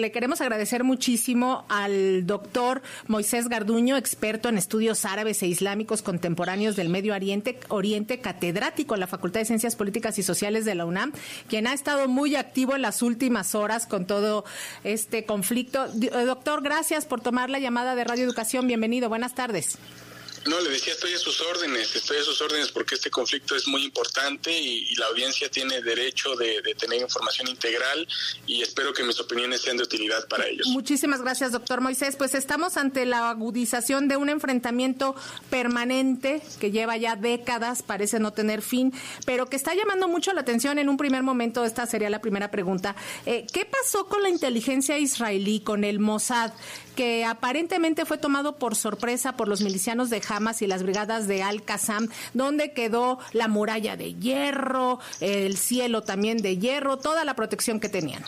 Le queremos agradecer muchísimo al doctor Moisés Garduño, experto en estudios árabes e islámicos contemporáneos del Medio Oriente, Oriente, catedrático en la Facultad de Ciencias Políticas y Sociales de la UNAM, quien ha estado muy activo en las últimas horas con todo este conflicto. Doctor, gracias por tomar la llamada de Radio Educación. Bienvenido. Buenas tardes. No, le decía, estoy a sus órdenes, estoy a sus órdenes porque este conflicto es muy importante y, la audiencia tiene derecho de, tener información integral y espero que mis opiniones sean de utilidad para ellos. Muchísimas gracias, doctor Moisés. Pues estamos ante la agudización de un enfrentamiento permanente que lleva ya décadas, parece no tener fin, pero que está llamando mucho la atención en un primer momento. Esta sería la primera pregunta. Eh, ¿Qué pasó con la inteligencia israelí, con el Mossad? que aparentemente fue tomado por sorpresa por los milicianos de Y las brigadas de Al-Qassam, donde quedó la muralla de hierro, el cielo también de hierro, toda la protección que tenían.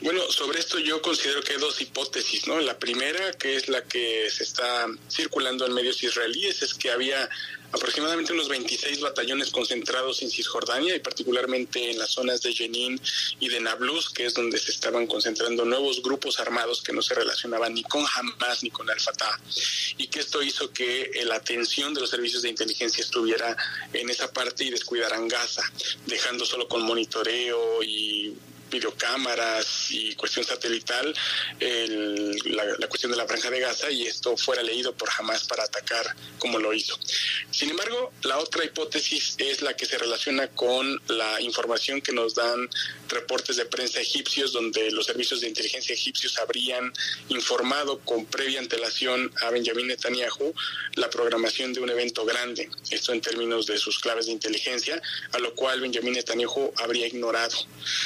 Bueno, sobre esto yo considero que hay dos hipótesis, ¿no? La primera, que es la que se está circulando en medios israelíes, es que había aproximadamente unos 26 batallones concentrados en Cisjordania y particularmente en las zonas de Jenin y de Nablus, que es donde se estaban concentrando nuevos grupos armados que no se relacionaban ni con Hamas ni con Al-Fatah y que esto hizo que la atención de los servicios de inteligencia estuviera en esa parte y descuidaran Gaza, dejando solo con monitoreo y videocámaras y cuestión satelital la, cuestión de la franja de Gaza y esto fuera leído por Hamas para atacar como lo hizo. Sin embargo, la otra hipótesis es la que se relaciona con la información que nos dan reportes de prensa egipcios donde los servicios de inteligencia egipcios habrían informado con previa antelación a Benjamin Netanyahu la programación de un evento grande, esto en términos de sus claves de inteligencia, a lo cual Benjamin Netanyahu habría ignorado.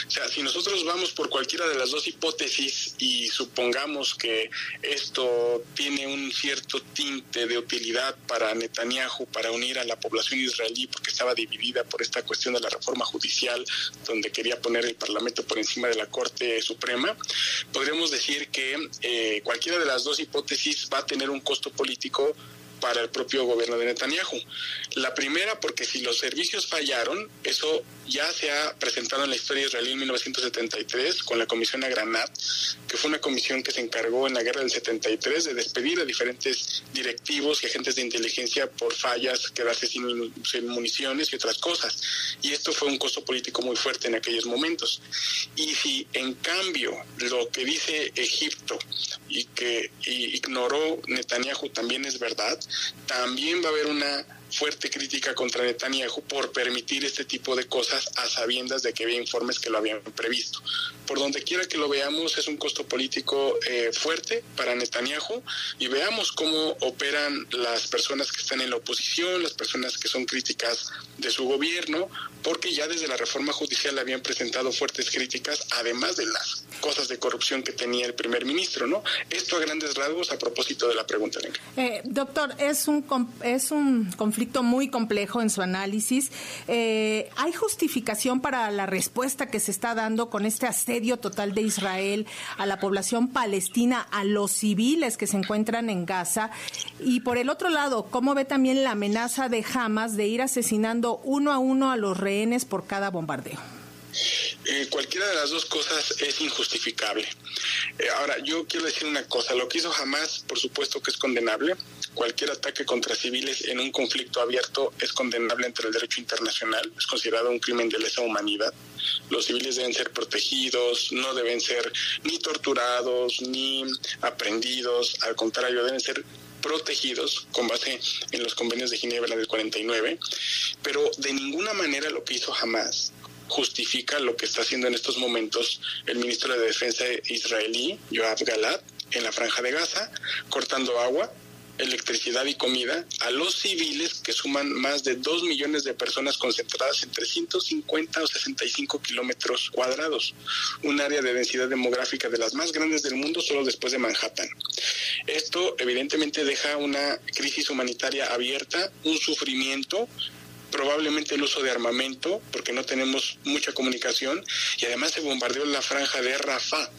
O sea, si nosotros vamos por cualquiera de las dos hipótesis y supongamos que esto tiene un cierto tinte de utilidad para Netanyahu, para unir a la población israelí, porque estaba dividida por esta cuestión de la reforma judicial, donde quería poner el Parlamento por encima de la Corte Suprema, podríamos decir que eh, cualquiera de las dos hipótesis va a tener un costo político para el propio gobierno de Netanyahu. La primera, porque si los servicios fallaron, eso ya se ha presentado en la historia israelí en 1973 con la Comisión Agranat, que fue una comisión que se encargó en la guerra del 73 de despedir a diferentes directivos y agentes de inteligencia por fallas, quedarse sin, municiones y otras cosas. Y esto fue un costo político muy fuerte en aquellos momentos. Y si en cambio lo que dice Egipto y que ignoró Netanyahu también es verdad, también va a haber una fuerte crítica contra Netanyahu por permitir este tipo de cosas a sabiendas de que había informes que lo habían previsto. Por donde quiera que lo veamos es un costo político eh, fuerte para Netanyahu y veamos cómo operan las personas que están en la oposición, las personas que son críticas de su gobierno, porque ya desde la reforma judicial habían presentado fuertes críticas, además de las cosas de corrupción que tenía el primer ministro, ¿no? Esto a grandes rasgos a propósito de la pregunta. Eh, doctor, es un, es un conflicto conflicto muy complejo en su análisis. Eh, ¿Hay justificación para la respuesta que se está dando con este asedio total de Israel a la población palestina, a los civiles que se encuentran en Gaza? Y por el otro lado, ¿cómo ve también la amenaza de Hamas de ir asesinando uno a uno a los rehenes por cada bombardeo? Eh, cualquiera de las dos cosas es injustificable. Eh, ahora, yo quiero decir una cosa, lo que hizo jamás, por supuesto que es condenable. Cualquier ataque contra civiles en un conflicto abierto es condenable entre el derecho internacional, es considerado un crimen de lesa humanidad. Los civiles deben ser protegidos, no deben ser ni torturados, ni aprendidos, al contrario, deben ser protegidos con base en los convenios de Ginebra del 49, pero de ninguna manera lo que hizo jamás justifica lo que está haciendo en estos momentos el ministro de Defensa israelí, Yoav Galat, en la franja de Gaza, cortando agua, electricidad y comida a los civiles que suman más de 2 millones de personas concentradas en 350 o 65 kilómetros cuadrados, un área de densidad demográfica de las más grandes del mundo solo después de Manhattan. Esto evidentemente deja una crisis humanitaria abierta, un sufrimiento probablemente el uso de armamento, porque no tenemos mucha comunicación, y además se bombardeó la franja de Rafah,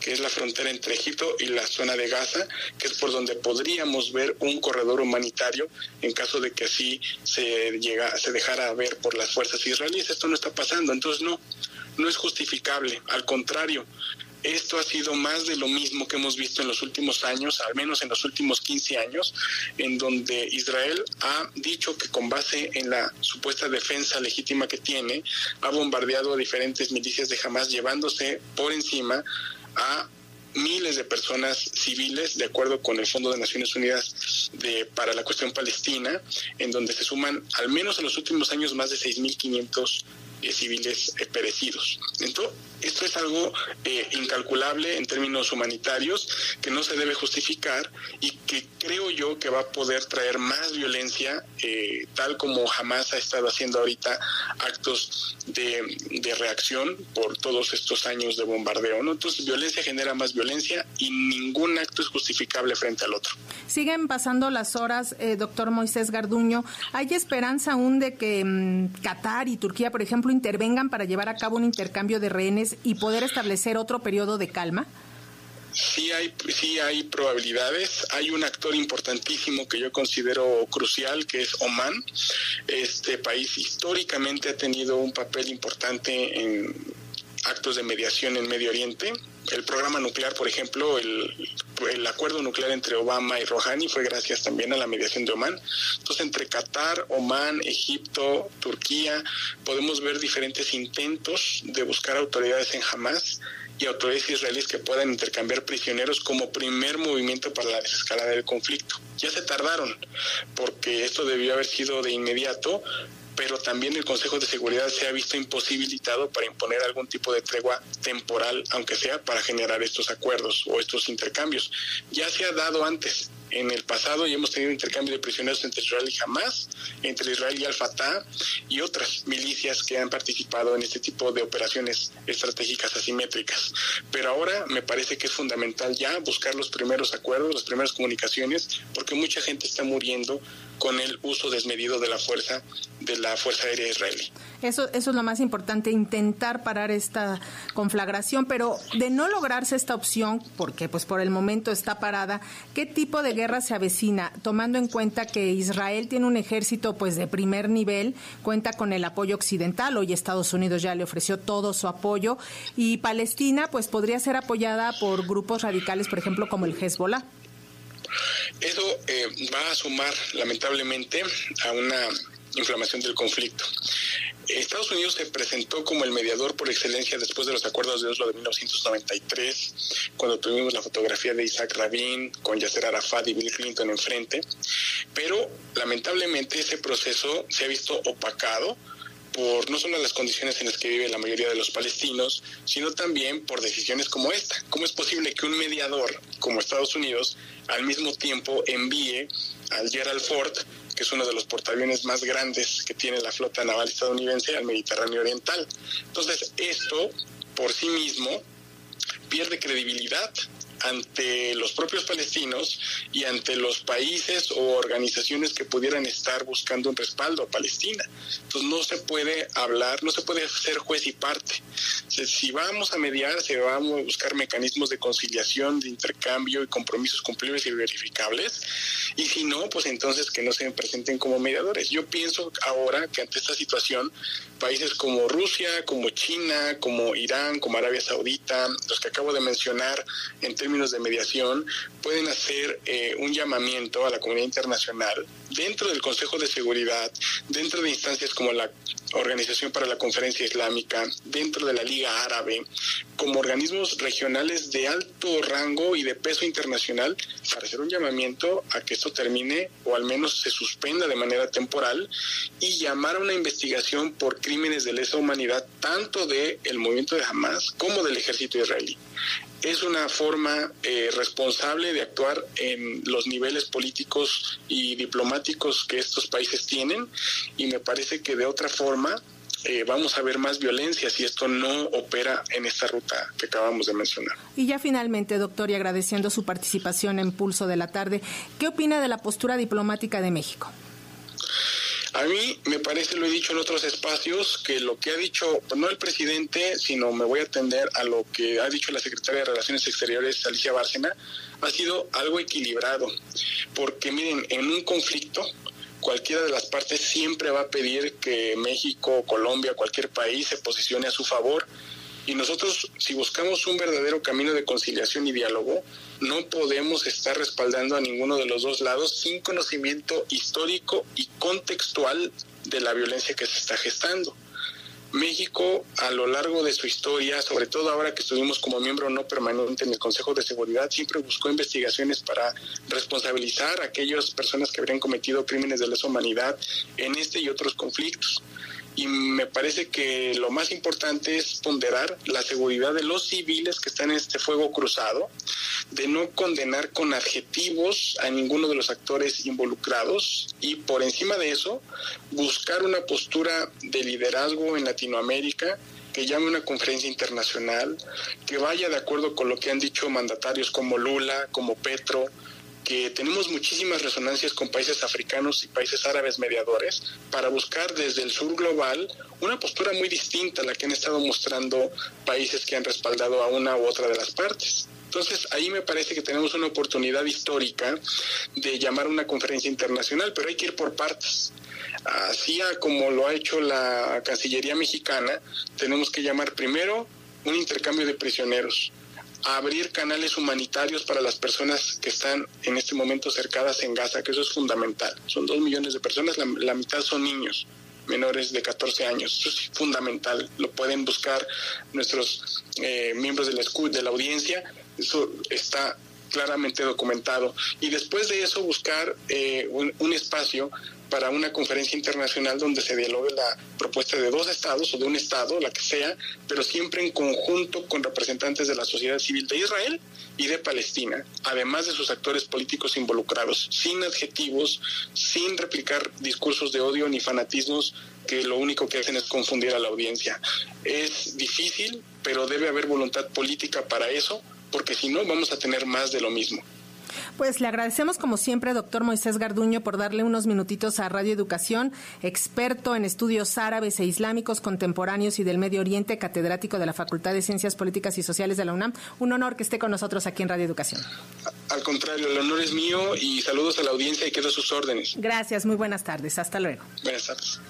que es la frontera entre Egipto y la zona de Gaza, que es por donde podríamos ver un corredor humanitario en caso de que así se llega, se dejara ver por las fuerzas israelíes. Esto no está pasando, entonces no, no es justificable. Al contrario, esto ha sido más de lo mismo que hemos visto en los últimos años, al menos en los últimos 15 años, en donde Israel ha dicho que con base en la supuesta defensa legítima que tiene, ha bombardeado a diferentes milicias de Hamas, llevándose por encima a miles de personas civiles, de acuerdo con el Fondo de Naciones Unidas de, para la cuestión palestina, en donde se suman al menos en los últimos años más de 6.500 eh, civiles eh, perecidos. Entonces, esto es algo eh, incalculable en términos humanitarios que no se debe justificar y que creo yo que va a poder traer más violencia, tal como jamás ha estado haciendo ahorita actos de, de, reacción por todos estos años de bombardeo. ¿no? Entonces, violencia genera más violencia y ningún acto es justificable frente al otro. Siguen pasando las horas, doctor Moisés Garduño. ¿Hay esperanza aún de que mm, Qatar y Turquía, por ejemplo, intervengan para llevar a cabo un intercambio de rehenes y poder establecer otro periodo de calma? Sí hay, sí hay probabilidades. Hay un actor importantísimo que yo considero crucial, que es Oman. Este país históricamente ha tenido un papel importante en actos de mediación en Medio Oriente el programa nuclear, por ejemplo, el, acuerdo nuclear entre Obama y Rouhani fue gracias también a la mediación de Oman. Entonces, entre Qatar, Oman, Egipto, Turquía, podemos ver diferentes intentos de buscar autoridades en Hamas y autoridades israelíes que puedan intercambiar prisioneros como primer movimiento para la desescalada del conflicto. Ya se tardaron, porque esto debió haber sido de inmediato, pero también el Consejo de Seguridad se ha visto imposibilitado para imponer algún tipo de tregua temporal, aunque sea para generar estos acuerdos o estos intercambios. Ya se ha dado antes, en el pasado, y hemos tenido intercambio de prisioneros entre Israel y Hamas, entre Israel y Al-Fatah y otras milicias que han participado en este tipo de operaciones estratégicas asimétricas. Pero ahora me parece que es fundamental ya buscar los primeros acuerdos, las primeras comunicaciones, porque mucha gente está muriendo con el uso desmedido de la fuerza de la Fuerza Aérea Israelí. Eso, eso es lo más importante, intentar parar esta conflagración, pero de no lograrse esta opción, porque pues por el momento está parada, ¿qué tipo de guerra se avecina? Tomando en cuenta que Israel tiene un ejército pues de primer nivel, cuenta con el apoyo occidental, hoy Estados Unidos ya le ofreció todo su apoyo, y Palestina pues podría ser apoyada por grupos radicales, por ejemplo, como el Hezbollah. Eso eh, va a sumar, lamentablemente, a una inflamación del conflicto. Estados Unidos se presentó como el mediador por excelencia después de los acuerdos de Oslo de 1993, cuando tuvimos la fotografía de Isaac Rabin con Yasser Arafat y Bill Clinton enfrente, pero lamentablemente ese proceso se ha visto opacado por no solo las condiciones en las que vive la mayoría de los palestinos, sino también por decisiones como esta. ¿Cómo es posible que un mediador como Estados Unidos al mismo tiempo envíe al Gerald Ford que es uno de los portaaviones más grandes que tiene la flota naval estadounidense al Mediterráneo Oriental. Entonces, esto por sí mismo pierde credibilidad ante los propios palestinos y ante los países o organizaciones que pudieran estar buscando un respaldo a Palestina. Entonces no se puede hablar, no se puede ser juez y parte. Si vamos a mediar, se vamos a buscar mecanismos de conciliación, de intercambio y compromisos cumplibles y verificables. Y si no, pues entonces que no se presenten como mediadores. Yo pienso ahora que ante esta situación, países como Rusia, como China, como Irán, como Arabia Saudita, los que acabo de mencionar en términos de mediación, pueden hacer eh, un llamamiento a la comunidad internacional dentro del Consejo de Seguridad, dentro de instancias como la Organización para la Conferencia Islámica, dentro de la Liga Árabe, como organismos regionales de alto rango y de peso internacional, para hacer un llamamiento a que esto termine o al menos se suspenda de manera temporal y llamar a una investigación por crímenes de lesa humanidad tanto del el movimiento de Hamas como del ejército israelí es una forma eh, responsable de actuar en los niveles políticos y diplomáticos que estos países tienen y me parece que de otra forma eh, vamos a ver más violencia si esto no opera en esta ruta que acabamos de mencionar. Y ya finalmente, doctor, y agradeciendo su participación en Pulso de la Tarde, ¿qué opina de la postura diplomática de México? A mí me parece, lo he dicho en otros espacios, que lo que ha dicho, no el presidente, sino me voy a atender a lo que ha dicho la secretaria de Relaciones Exteriores, Alicia Bárcena, ha sido algo equilibrado. Porque miren, en un conflicto, cualquiera de las partes siempre va a pedir que México, Colombia, cualquier país se posicione a su favor. Y nosotros, si buscamos un verdadero camino de conciliación y diálogo, no podemos estar respaldando a ninguno de los dos lados sin conocimiento histórico y contextual de la violencia que se está gestando. México, a lo largo de su historia, sobre todo ahora que estuvimos como miembro no permanente en el Consejo de Seguridad, siempre buscó investigaciones para responsabilizar a aquellas personas que habrían cometido crímenes de lesa humanidad en este y otros conflictos y me parece que lo más importante es ponderar la seguridad de los civiles que están en este fuego cruzado, de no condenar con adjetivos a ninguno de los actores involucrados y por encima de eso buscar una postura de liderazgo en Latinoamérica que llame una conferencia internacional, que vaya de acuerdo con lo que han dicho mandatarios como Lula, como Petro, que tenemos muchísimas resonancias con países africanos y países árabes mediadores para buscar desde el sur global una postura muy distinta a la que han estado mostrando países que han respaldado a una u otra de las partes. Entonces, ahí me parece que tenemos una oportunidad histórica de llamar una conferencia internacional, pero hay que ir por partes. Así como lo ha hecho la Cancillería mexicana, tenemos que llamar primero un intercambio de prisioneros, abrir canales humanitarios para las personas que están en este momento cercadas en Gaza, que eso es fundamental. Son dos millones de personas, la, mitad son niños menores de 14 años. Eso es fundamental. Lo pueden buscar nuestros eh, miembros de la, de la audiencia. Eso está claramente documentado. Y después de eso buscar eh, un, espacio para una conferencia internacional donde se dialogue la propuesta de dos estados o de un estado, la que sea, pero siempre en conjunto con representantes de la sociedad civil de Israel y de Palestina, además de sus actores políticos involucrados, sin adjetivos, sin replicar discursos de odio ni fanatismos que lo único que hacen es confundir a la audiencia. Es difícil, pero debe haber voluntad política para eso, porque si no vamos a tener más de lo mismo. Pues le agradecemos como siempre, doctor Moisés Garduño, por darle unos minutitos a Radio Educación, experto en estudios árabes e islámicos contemporáneos y del Medio Oriente, catedrático de la Facultad de Ciencias Políticas y Sociales de la UNAM. Un honor que esté con nosotros aquí en Radio Educación. Al contrario, el honor es mío y saludos a la audiencia y quedo a sus órdenes. Gracias, muy buenas tardes. Hasta luego. Buenas tardes.